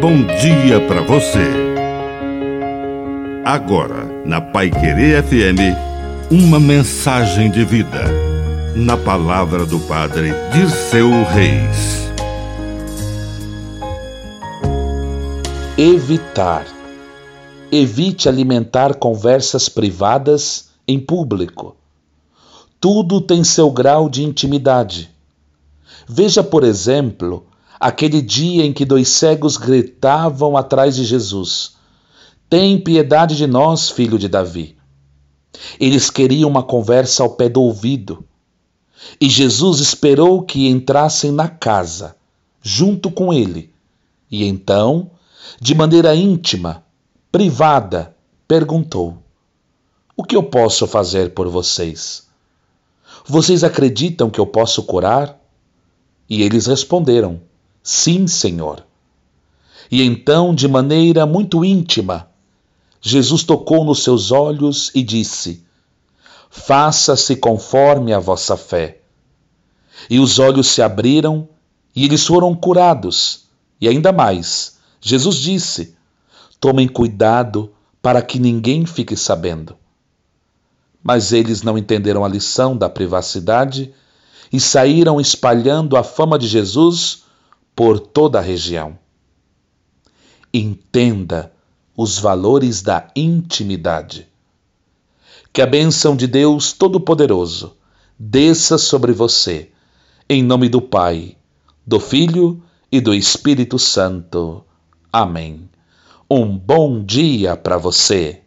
bom dia para você. Agora, na Pai Querer FM, uma mensagem de vida. Na palavra do Padre Dirceu Reis. Evitar. Evite alimentar conversas privadas em público. Tudo tem seu grau de intimidade. Veja, por exemplo, aquele dia em que dois cegos gritavam atrás de Jesus: Tem piedade de nós, filho de Davi. Eles queriam uma conversa ao pé do ouvido. E Jesus esperou que entrassem na casa, junto com ele. E então, de maneira íntima, privada, perguntou: O que eu posso fazer por vocês? Vocês acreditam que eu posso curar? E eles responderam: Sim, Senhor. E então, de maneira muito íntima, Jesus tocou nos seus olhos e disse: Faça-se conforme a vossa fé. E os olhos se abriram e eles foram curados. E ainda mais, Jesus disse: Tomem cuidado para que ninguém fique sabendo. Mas eles não entenderam a lição da privacidade e saíram espalhando a fama de Jesus por toda a região. Entenda os valores da intimidade. Que a bênção de Deus Todo-Poderoso desça sobre você, em nome do Pai, do Filho e do Espírito Santo. Amém. Um bom dia para você.